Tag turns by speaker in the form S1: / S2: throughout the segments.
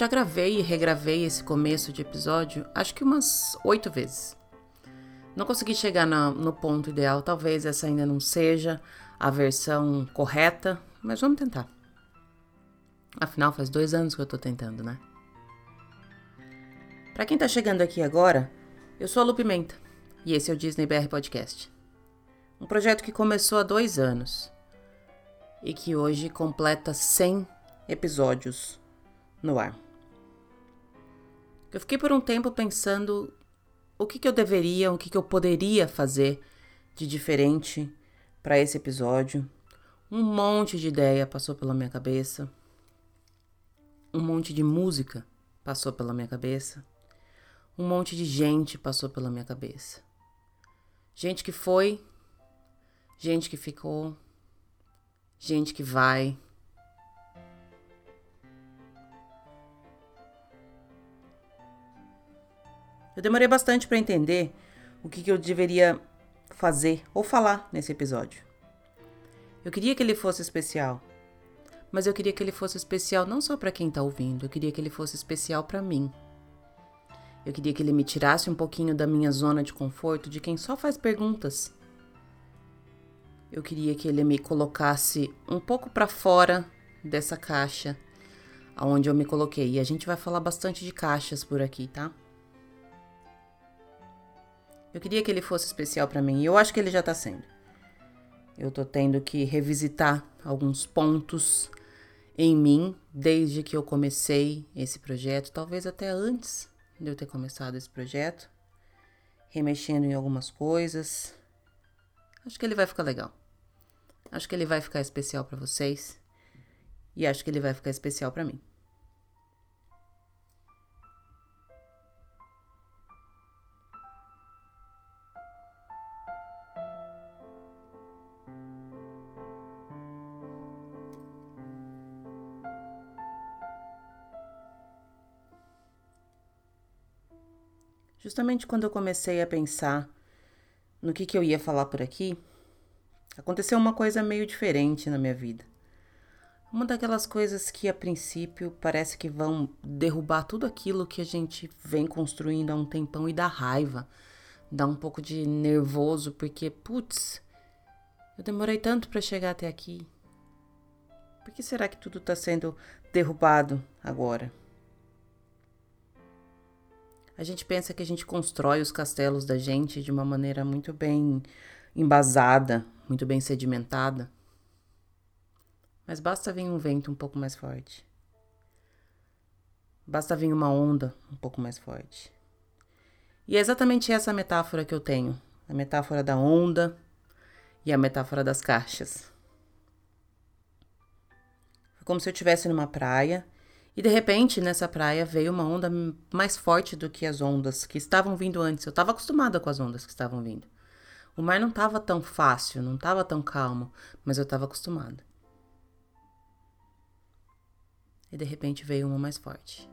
S1: Já gravei e regravei esse começo de episódio acho que umas oito vezes. Não consegui chegar na, no ponto ideal, talvez essa ainda não seja a versão correta, mas vamos tentar. Afinal, faz dois anos que eu tô tentando, né? Para quem tá chegando aqui agora, eu sou a Lu Pimenta e esse é o Disney BR Podcast. Um projeto que começou há dois anos e que hoje completa 100 episódios no ar. Eu fiquei por um tempo pensando o que, que eu deveria, o que, que eu poderia fazer de diferente para esse episódio. Um monte de ideia passou pela minha cabeça. Um monte de música passou pela minha cabeça. Um monte de gente passou pela minha cabeça. Gente que foi, gente que ficou, gente que vai, Eu demorei bastante para entender o que, que eu deveria fazer ou falar nesse episódio. Eu queria que ele fosse especial, mas eu queria que ele fosse especial não só para quem está ouvindo, eu queria que ele fosse especial para mim. Eu queria que ele me tirasse um pouquinho da minha zona de conforto de quem só faz perguntas. Eu queria que ele me colocasse um pouco para fora dessa caixa aonde eu me coloquei. E a gente vai falar bastante de caixas por aqui, tá? Eu queria que ele fosse especial para mim e eu acho que ele já tá sendo. Eu tô tendo que revisitar alguns pontos em mim desde que eu comecei esse projeto, talvez até antes de eu ter começado esse projeto, remexendo em algumas coisas. Acho que ele vai ficar legal. Acho que ele vai ficar especial para vocês e acho que ele vai ficar especial para mim. Justamente quando eu comecei a pensar no que, que eu ia falar por aqui, aconteceu uma coisa meio diferente na minha vida. Uma daquelas coisas que a princípio parece que vão derrubar tudo aquilo que a gente vem construindo há um tempão e dá raiva, dá um pouco de nervoso, porque, putz, eu demorei tanto para chegar até aqui. Por que será que tudo está sendo derrubado agora? A gente pensa que a gente constrói os castelos da gente de uma maneira muito bem embasada, muito bem sedimentada. Mas basta vir um vento um pouco mais forte. Basta vir uma onda um pouco mais forte. E é exatamente essa metáfora que eu tenho: a metáfora da onda e a metáfora das caixas. É como se eu estivesse numa praia e de repente, nessa praia veio uma onda mais forte do que as ondas que estavam vindo antes. Eu estava acostumada com as ondas que estavam vindo. O mar não estava tão fácil, não estava tão calmo, mas eu estava acostumada. E de repente veio uma mais forte.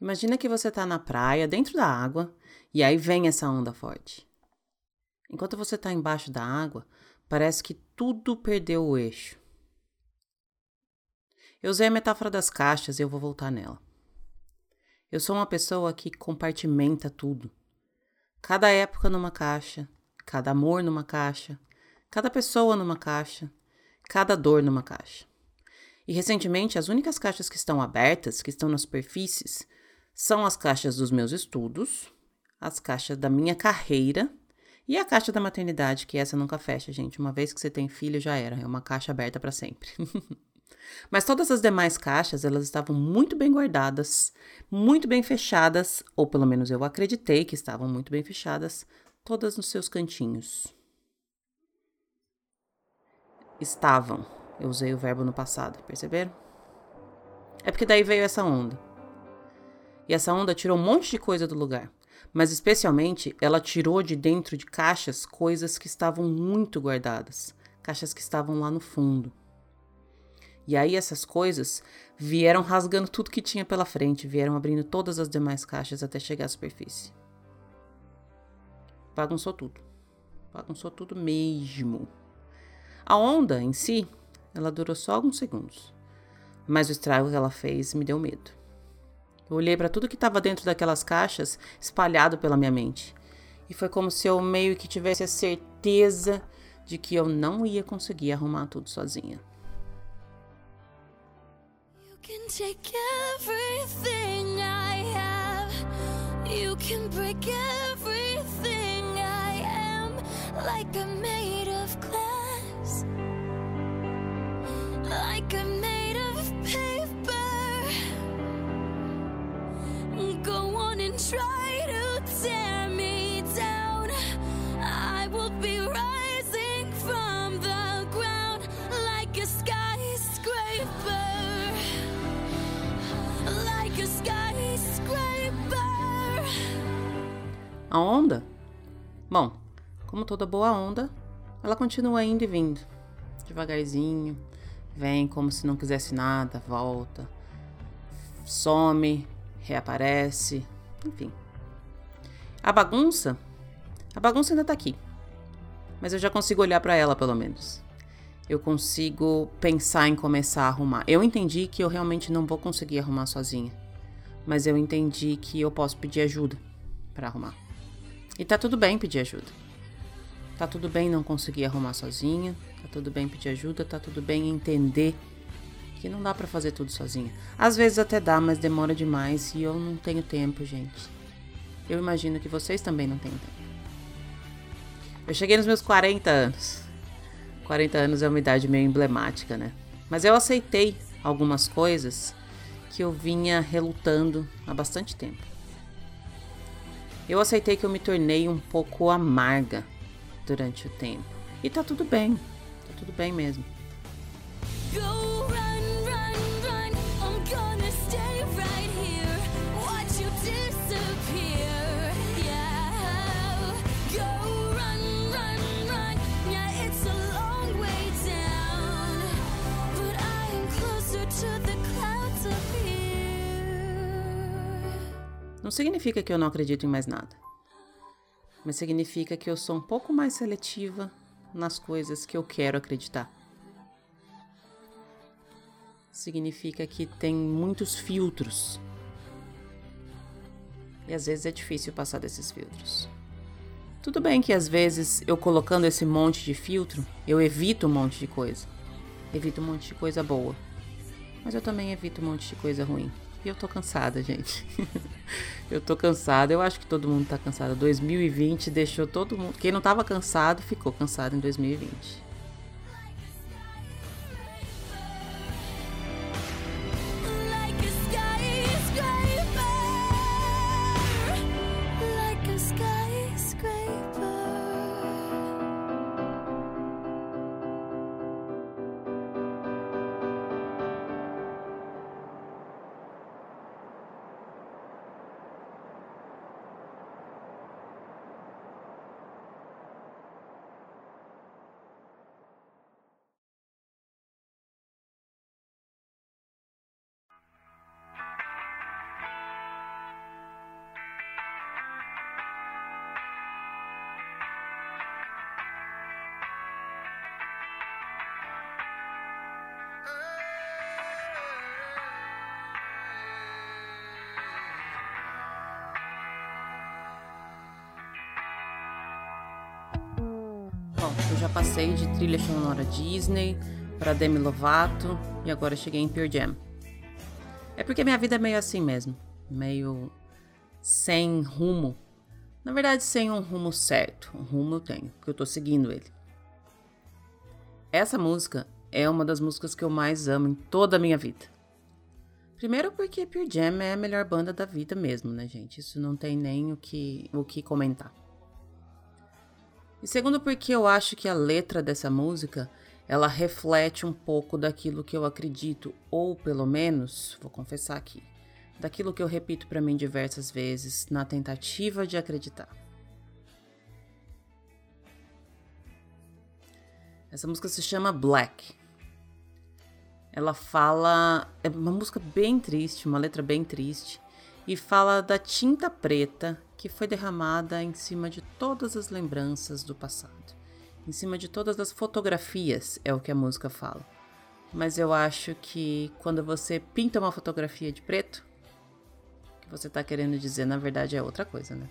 S1: Imagina que você está na praia, dentro da água, e aí vem essa onda forte. Enquanto você está embaixo da água, parece que tudo perdeu o eixo. Eu usei a metáfora das caixas e eu vou voltar nela. Eu sou uma pessoa que compartimenta tudo. Cada época numa caixa, cada amor numa caixa, cada pessoa numa caixa, cada dor numa caixa. E recentemente, as únicas caixas que estão abertas, que estão nas superfícies, são as caixas dos meus estudos, as caixas da minha carreira e a caixa da maternidade, que essa nunca fecha, gente. Uma vez que você tem filho, já era. É uma caixa aberta para sempre. Mas todas as demais caixas, elas estavam muito bem guardadas, muito bem fechadas, ou pelo menos eu acreditei que estavam muito bem fechadas, todas nos seus cantinhos. Estavam. Eu usei o verbo no passado, perceberam? É porque daí veio essa onda. E essa onda tirou um monte de coisa do lugar. Mas especialmente, ela tirou de dentro de caixas coisas que estavam muito guardadas, caixas que estavam lá no fundo. E aí essas coisas vieram rasgando tudo que tinha pela frente, vieram abrindo todas as demais caixas até chegar à superfície. Bagunçou tudo. Bagunçou tudo mesmo. A onda em si, ela durou só alguns segundos. Mas o estrago que ela fez me deu medo. Eu olhei para tudo que estava dentro daquelas caixas, espalhado pela minha mente. E foi como se eu meio que tivesse a certeza de que eu não ia conseguir arrumar tudo sozinha. You can take everything I have. You can break everything I am like made of glass. Like made Go on and try to tear me down. I will be rising from the ground like a skyscraper. Like a skyscraper. A onda? Bom, como toda boa onda, ela continua indo e vindo. Devagarzinho, vem como se não quisesse nada, volta, some, reaparece, enfim. A bagunça, a bagunça ainda tá aqui. Mas eu já consigo olhar para ela pelo menos. Eu consigo pensar em começar a arrumar. Eu entendi que eu realmente não vou conseguir arrumar sozinha. Mas eu entendi que eu posso pedir ajuda para arrumar. E tá tudo bem pedir ajuda. Tá tudo bem não conseguir arrumar sozinha, tá tudo bem pedir ajuda, tá tudo bem entender que não dá para fazer tudo sozinha. Às vezes até dá, mas demora demais e eu não tenho tempo, gente. Eu imagino que vocês também não têm tempo. Eu cheguei nos meus 40 anos. 40 anos é uma idade meio emblemática, né? Mas eu aceitei algumas coisas que eu vinha relutando há bastante tempo. Eu aceitei que eu me tornei um pouco amarga durante o tempo. E tá tudo bem. Tá tudo bem mesmo. Go Não significa que eu não acredito em mais nada. Mas significa que eu sou um pouco mais seletiva nas coisas que eu quero acreditar. Significa que tem muitos filtros. E às vezes é difícil passar desses filtros. Tudo bem que às vezes eu colocando esse monte de filtro, eu evito um monte de coisa. Evito um monte de coisa boa. Mas eu também evito um monte de coisa ruim. E eu tô cansada, gente. eu tô cansada. Eu acho que todo mundo tá cansado. 2020 deixou todo mundo. Quem não tava cansado, ficou cansado em 2020. Eu já passei de trilha sonora Disney para Demi Lovato e agora cheguei em Pure Jam. É porque minha vida é meio assim mesmo, meio sem rumo. Na verdade, sem um rumo certo. Um rumo eu tenho, porque eu tô seguindo ele. Essa música é uma das músicas que eu mais amo em toda a minha vida. Primeiro porque Pure Jam é a melhor banda da vida mesmo, né, gente? Isso não tem nem o que, o que comentar. E segundo porque eu acho que a letra dessa música, ela reflete um pouco daquilo que eu acredito, ou pelo menos, vou confessar aqui, daquilo que eu repito para mim diversas vezes na tentativa de acreditar. Essa música se chama Black. Ela fala. É uma música bem triste, uma letra bem triste. E fala da tinta preta que foi derramada em cima de todas as lembranças do passado. Em cima de todas as fotografias, é o que a música fala. Mas eu acho que quando você pinta uma fotografia de preto, o que você está querendo dizer na verdade é outra coisa, né?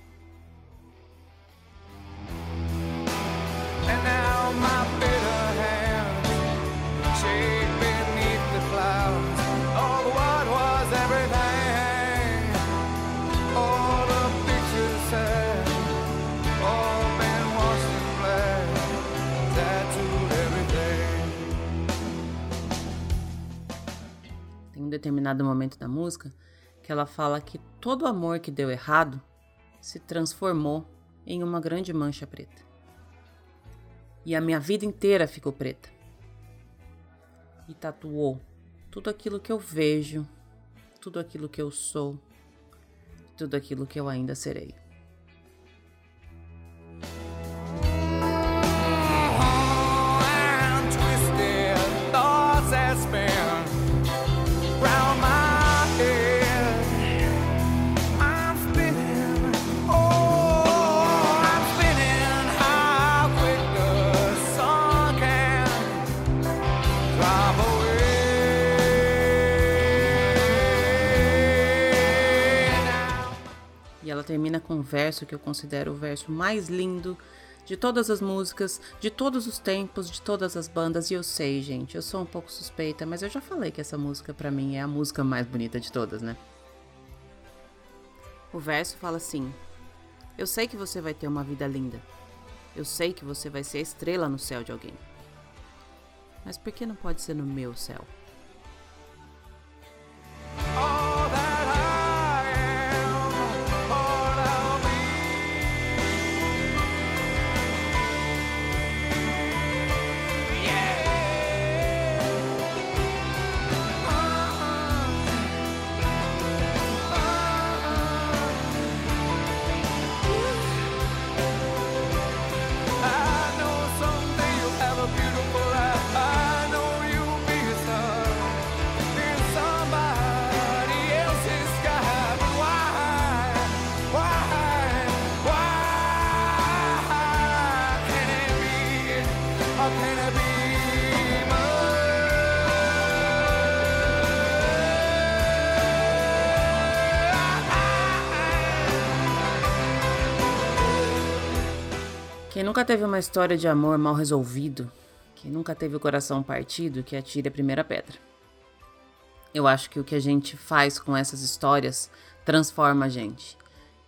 S1: Determinado momento da música que ela fala que todo amor que deu errado se transformou em uma grande mancha preta. E a minha vida inteira ficou preta. E tatuou tudo aquilo que eu vejo, tudo aquilo que eu sou, tudo aquilo que eu ainda serei. Verso que eu considero o verso mais lindo de todas as músicas, de todos os tempos, de todas as bandas. E eu sei, gente, eu sou um pouco suspeita, mas eu já falei que essa música para mim é a música mais bonita de todas, né? O verso fala assim: Eu sei que você vai ter uma vida linda. Eu sei que você vai ser a estrela no céu de alguém. Mas por que não pode ser no meu céu? Nunca teve uma história de amor mal resolvido, quem nunca teve o coração partido, que atire a primeira pedra. Eu acho que o que a gente faz com essas histórias transforma a gente.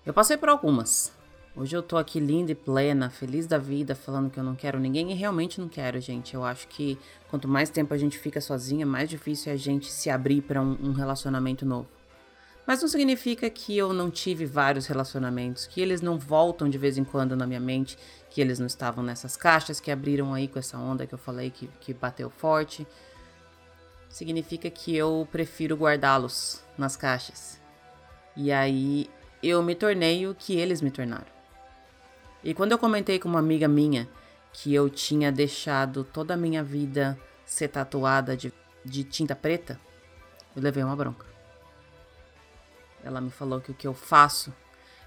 S1: Eu passei por algumas. Hoje eu tô aqui linda e plena, feliz da vida, falando que eu não quero ninguém e realmente não quero, gente. Eu acho que quanto mais tempo a gente fica sozinha, mais difícil é a gente se abrir para um, um relacionamento novo. Mas não significa que eu não tive vários relacionamentos, que eles não voltam de vez em quando na minha mente, que eles não estavam nessas caixas que abriram aí com essa onda que eu falei que, que bateu forte. Significa que eu prefiro guardá-los nas caixas. E aí eu me tornei o que eles me tornaram. E quando eu comentei com uma amiga minha que eu tinha deixado toda a minha vida ser tatuada de, de tinta preta, eu levei uma bronca. Ela me falou que o que eu faço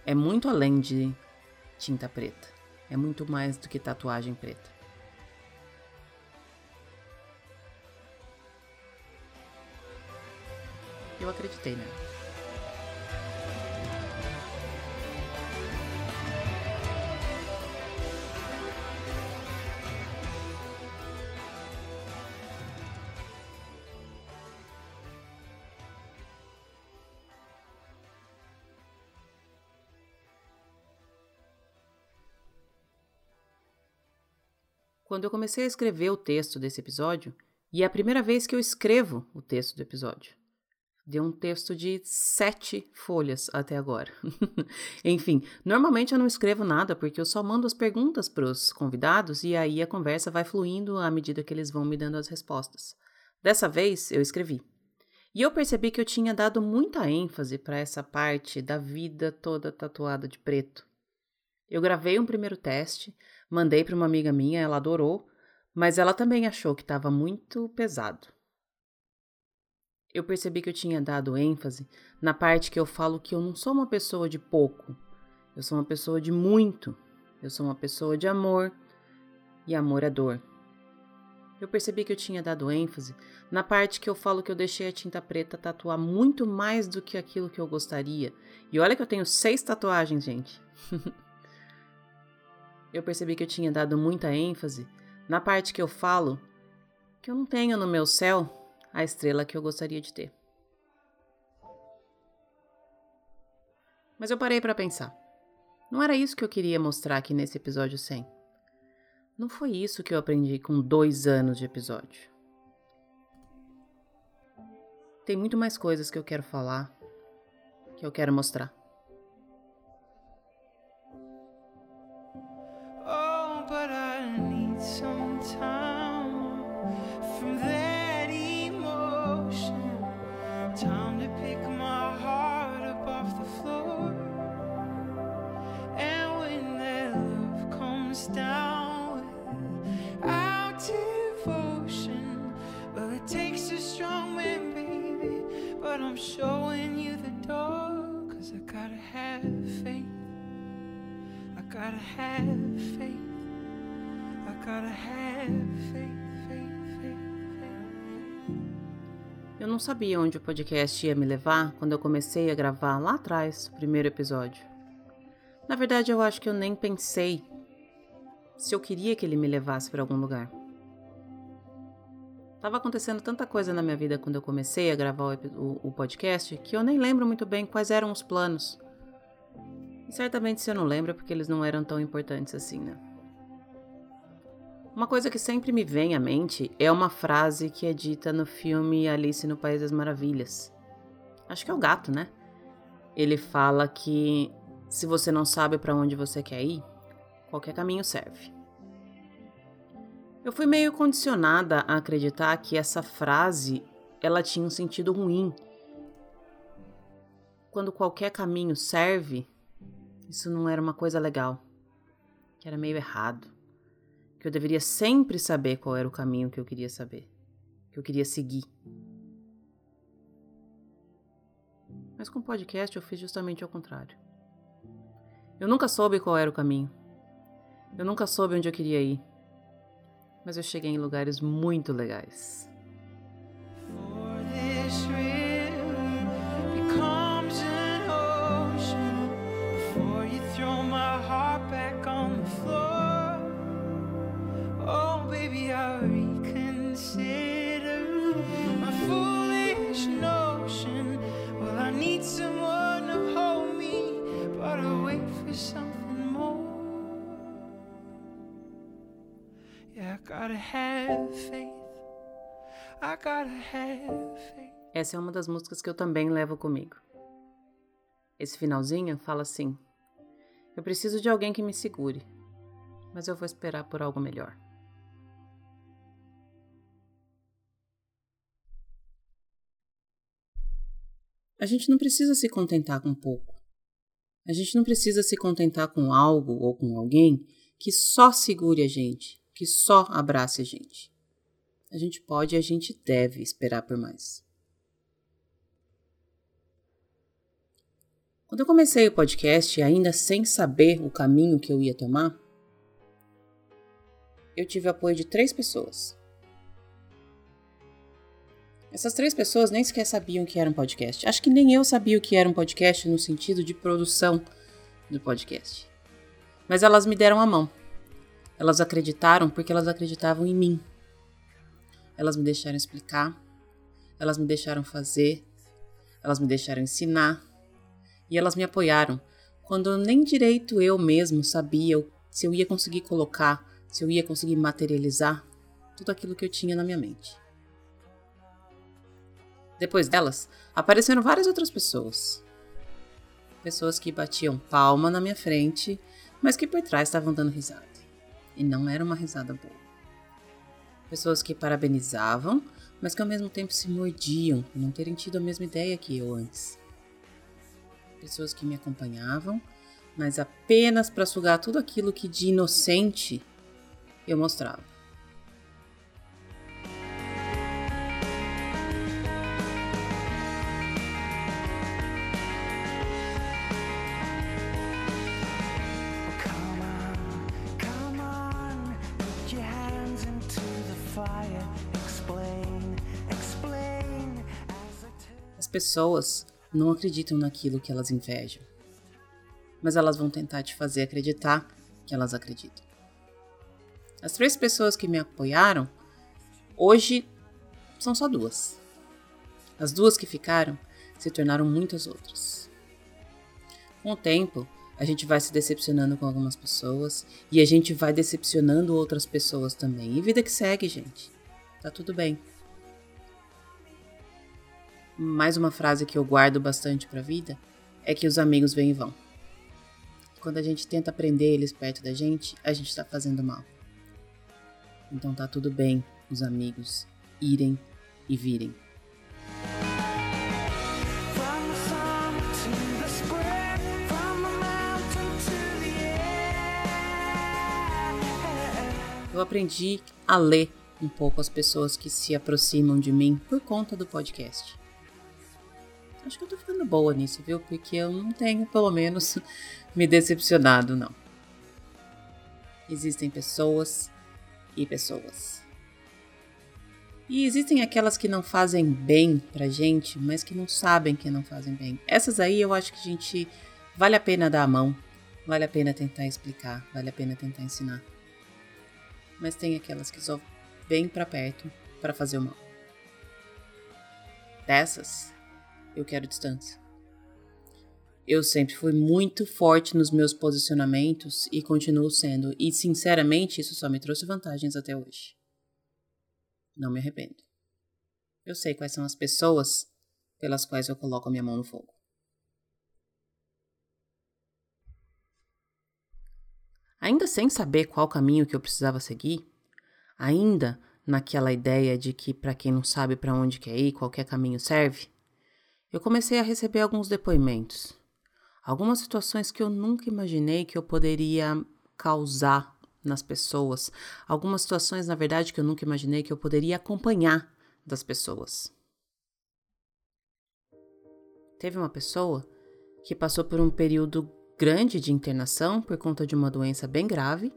S1: é muito além de tinta preta. É muito mais do que tatuagem preta. Eu acreditei nela. Quando eu comecei a escrever o texto desse episódio, e é a primeira vez que eu escrevo o texto do episódio. Deu um texto de sete folhas até agora. Enfim, normalmente eu não escrevo nada porque eu só mando as perguntas para os convidados e aí a conversa vai fluindo à medida que eles vão me dando as respostas. Dessa vez eu escrevi. E eu percebi que eu tinha dado muita ênfase para essa parte da vida toda tatuada de preto. Eu gravei um primeiro teste, mandei para uma amiga minha, ela adorou, mas ela também achou que estava muito pesado. Eu percebi que eu tinha dado ênfase na parte que eu falo que eu não sou uma pessoa de pouco, eu sou uma pessoa de muito, eu sou uma pessoa de amor, e amor é dor. Eu percebi que eu tinha dado ênfase na parte que eu falo que eu deixei a tinta preta tatuar muito mais do que aquilo que eu gostaria. E olha que eu tenho seis tatuagens, gente. eu percebi que eu tinha dado muita ênfase na parte que eu falo que eu não tenho no meu céu a estrela que eu gostaria de ter. Mas eu parei para pensar. Não era isso que eu queria mostrar aqui nesse episódio 100. Não foi isso que eu aprendi com dois anos de episódio. Tem muito mais coisas que eu quero falar, que eu quero mostrar. Gotta have faith. I gotta have faith. Eu não sabia onde o podcast ia me levar quando eu comecei a gravar lá atrás, o primeiro episódio. Na verdade, eu acho que eu nem pensei se eu queria que ele me levasse para algum lugar. Tava acontecendo tanta coisa na minha vida quando eu comecei a gravar o, o, o podcast que eu nem lembro muito bem quais eram os planos. E certamente eu não lembro é porque eles não eram tão importantes assim, né? Uma coisa que sempre me vem à mente é uma frase que é dita no filme Alice no País das Maravilhas. Acho que é o gato, né? Ele fala que se você não sabe para onde você quer ir, qualquer caminho serve. Eu fui meio condicionada a acreditar que essa frase ela tinha um sentido ruim. Quando qualquer caminho serve, isso não era uma coisa legal, que era meio errado, que eu deveria sempre saber qual era o caminho que eu queria saber, que eu queria seguir. Mas com o podcast eu fiz justamente ao contrário. Eu nunca soube qual era o caminho. Eu nunca soube onde eu queria ir mas eu cheguei em lugares muito legais. Essa é uma das músicas que eu também levo comigo. Esse finalzinho fala assim: Eu preciso de alguém que me segure, mas eu vou esperar por algo melhor. A gente não precisa se contentar com pouco. A gente não precisa se contentar com algo ou com alguém que só segure a gente, que só abrace a gente. A gente pode e a gente deve esperar por mais. Quando eu comecei o podcast, ainda sem saber o caminho que eu ia tomar, eu tive apoio de três pessoas. Essas três pessoas nem sequer sabiam o que era um podcast. Acho que nem eu sabia o que era um podcast no sentido de produção do podcast. Mas elas me deram a mão. Elas acreditaram porque elas acreditavam em mim. Elas me deixaram explicar, elas me deixaram fazer, elas me deixaram ensinar e elas me apoiaram quando nem direito eu mesmo sabia se eu ia conseguir colocar, se eu ia conseguir materializar tudo aquilo que eu tinha na minha mente. Depois delas, apareceram várias outras pessoas. Pessoas que batiam palma na minha frente, mas que por trás estavam dando risada. E não era uma risada boa. Pessoas que parabenizavam, mas que ao mesmo tempo se mordiam por não terem tido a mesma ideia que eu antes. Pessoas que me acompanhavam, mas apenas para sugar tudo aquilo que de inocente eu mostrava. Pessoas não acreditam naquilo que elas invejam, mas elas vão tentar te fazer acreditar que elas acreditam. As três pessoas que me apoiaram, hoje são só duas. As duas que ficaram se tornaram muitas outras. Com o tempo, a gente vai se decepcionando com algumas pessoas e a gente vai decepcionando outras pessoas também. E vida que segue, gente. Tá tudo bem mais uma frase que eu guardo bastante para a vida é que os amigos vêm e vão. Quando a gente tenta prender eles perto da gente, a gente está fazendo mal. Então tá tudo bem os amigos irem e virem. Eu aprendi a ler um pouco as pessoas que se aproximam de mim por conta do podcast. Acho que eu tô ficando boa nisso, viu? Porque eu não tenho, pelo menos, me decepcionado, não. Existem pessoas e pessoas. E existem aquelas que não fazem bem pra gente, mas que não sabem que não fazem bem. Essas aí eu acho que a gente vale a pena dar a mão, vale a pena tentar explicar, vale a pena tentar ensinar. Mas tem aquelas que só vêm para perto para fazer o mal. Dessas, eu quero distância. Eu sempre fui muito forte nos meus posicionamentos e continuo sendo, e sinceramente isso só me trouxe vantagens até hoje. Não me arrependo. Eu sei quais são as pessoas pelas quais eu coloco a minha mão no fogo. Ainda sem saber qual caminho que eu precisava seguir, ainda naquela ideia de que para quem não sabe para onde quer ir, qualquer caminho serve, eu comecei a receber alguns depoimentos, algumas situações que eu nunca imaginei que eu poderia causar nas pessoas, algumas situações, na verdade, que eu nunca imaginei que eu poderia acompanhar das pessoas. Teve uma pessoa que passou por um período grande de internação por conta de uma doença bem grave,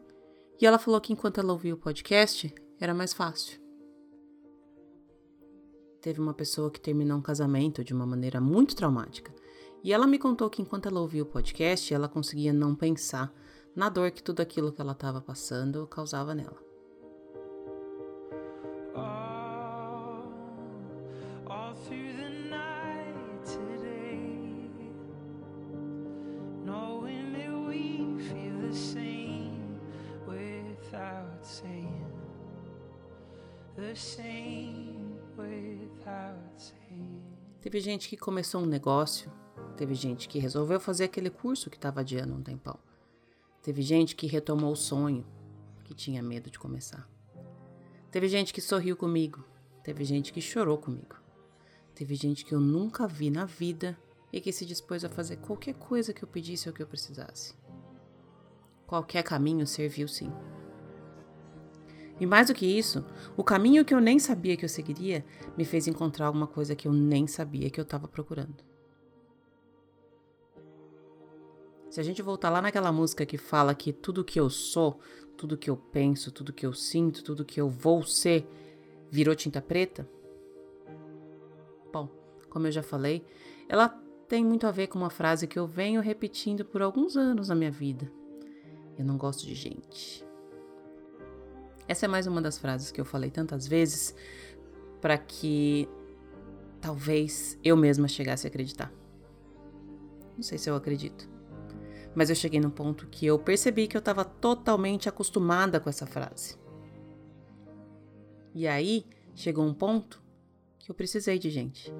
S1: e ela falou que enquanto ela ouvia o podcast, era mais fácil. Teve uma pessoa que terminou um casamento de uma maneira muito traumática. E ela me contou que enquanto ela ouvia o podcast, ela conseguia não pensar na dor que tudo aquilo que ela estava passando causava nela. the same Teve gente que começou um negócio, teve gente que resolveu fazer aquele curso que estava adiando um tempão. Teve gente que retomou o sonho, que tinha medo de começar. Teve gente que sorriu comigo, teve gente que chorou comigo. Teve gente que eu nunca vi na vida e que se dispôs a fazer qualquer coisa que eu pedisse ou que eu precisasse. Qualquer caminho serviu sim. E mais do que isso, o caminho que eu nem sabia que eu seguiria me fez encontrar alguma coisa que eu nem sabia que eu estava procurando. Se a gente voltar lá naquela música que fala que tudo que eu sou, tudo que eu penso, tudo que eu sinto, tudo que eu vou ser, virou tinta preta? Bom, como eu já falei, ela tem muito a ver com uma frase que eu venho repetindo por alguns anos na minha vida. Eu não gosto de gente. Essa é mais uma das frases que eu falei tantas vezes para que talvez eu mesma chegasse a acreditar. Não sei se eu acredito. Mas eu cheguei num ponto que eu percebi que eu estava totalmente acostumada com essa frase. E aí chegou um ponto que eu precisei de gente.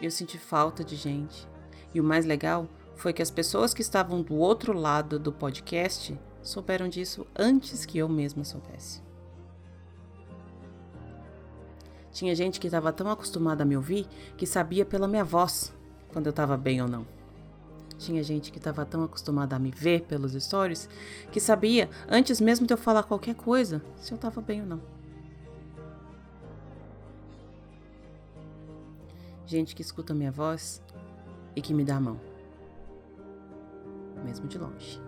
S1: Eu senti falta de gente. E o mais legal foi que as pessoas que estavam do outro lado do podcast souberam disso antes que eu mesma soubesse. Tinha gente que estava tão acostumada a me ouvir que sabia pela minha voz quando eu estava bem ou não. Tinha gente que estava tão acostumada a me ver pelos stories que sabia, antes mesmo de eu falar qualquer coisa, se eu estava bem ou não. Gente que escuta minha voz e que me dá a mão, mesmo de longe.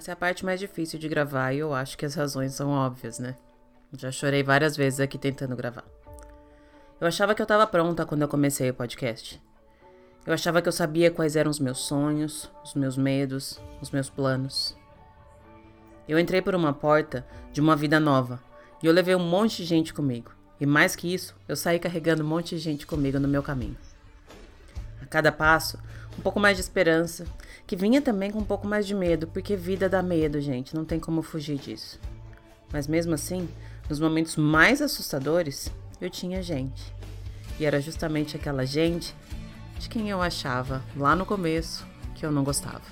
S1: Essa é a parte mais difícil de gravar e eu acho que as razões são óbvias, né? Já chorei várias vezes aqui tentando gravar. Eu achava que eu estava pronta quando eu comecei o podcast. Eu achava que eu sabia quais eram os meus sonhos, os meus medos, os meus planos. Eu entrei por uma porta de uma vida nova e eu levei um monte de gente comigo. E mais que isso, eu saí carregando um monte de gente comigo no meu caminho. A cada passo, um pouco mais de esperança, que vinha também com um pouco mais de medo, porque vida dá medo, gente, não tem como fugir disso. Mas mesmo assim, nos momentos mais assustadores, eu tinha gente. E era justamente aquela gente de quem eu achava lá no começo que eu não gostava.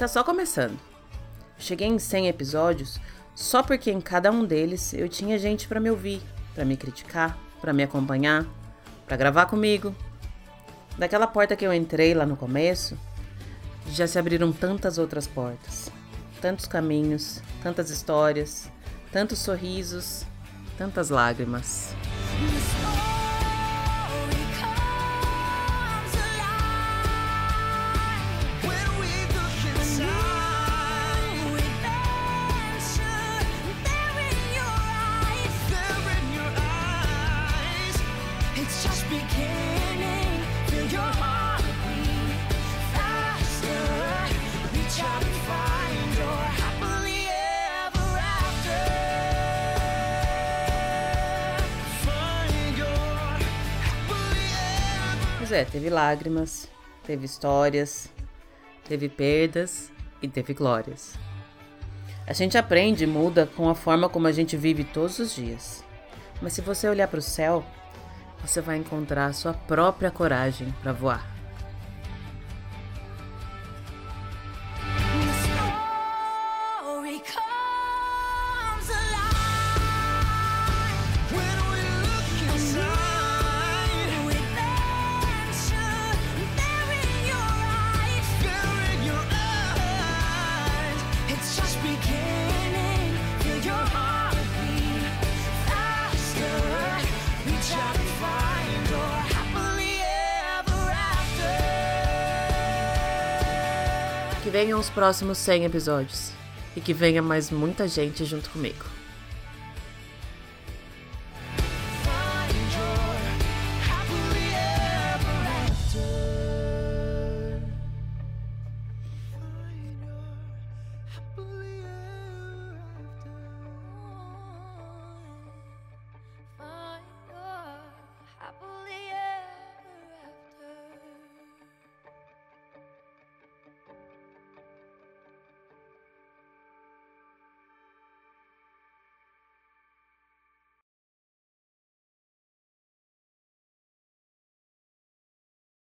S1: Tá só começando. Cheguei em 100 episódios só porque em cada um deles eu tinha gente para me ouvir, para me criticar, para me acompanhar, para gravar comigo. Daquela porta que eu entrei lá no começo, já se abriram tantas outras portas, tantos caminhos, tantas histórias, tantos sorrisos, tantas lágrimas. Pois é, teve lágrimas, teve histórias, teve perdas e teve glórias. A gente aprende e muda com a forma como a gente vive todos os dias. Mas se você olhar para o céu, você vai encontrar a sua própria coragem para voar. Venham os próximos 100 episódios. E que venha mais muita gente junto comigo.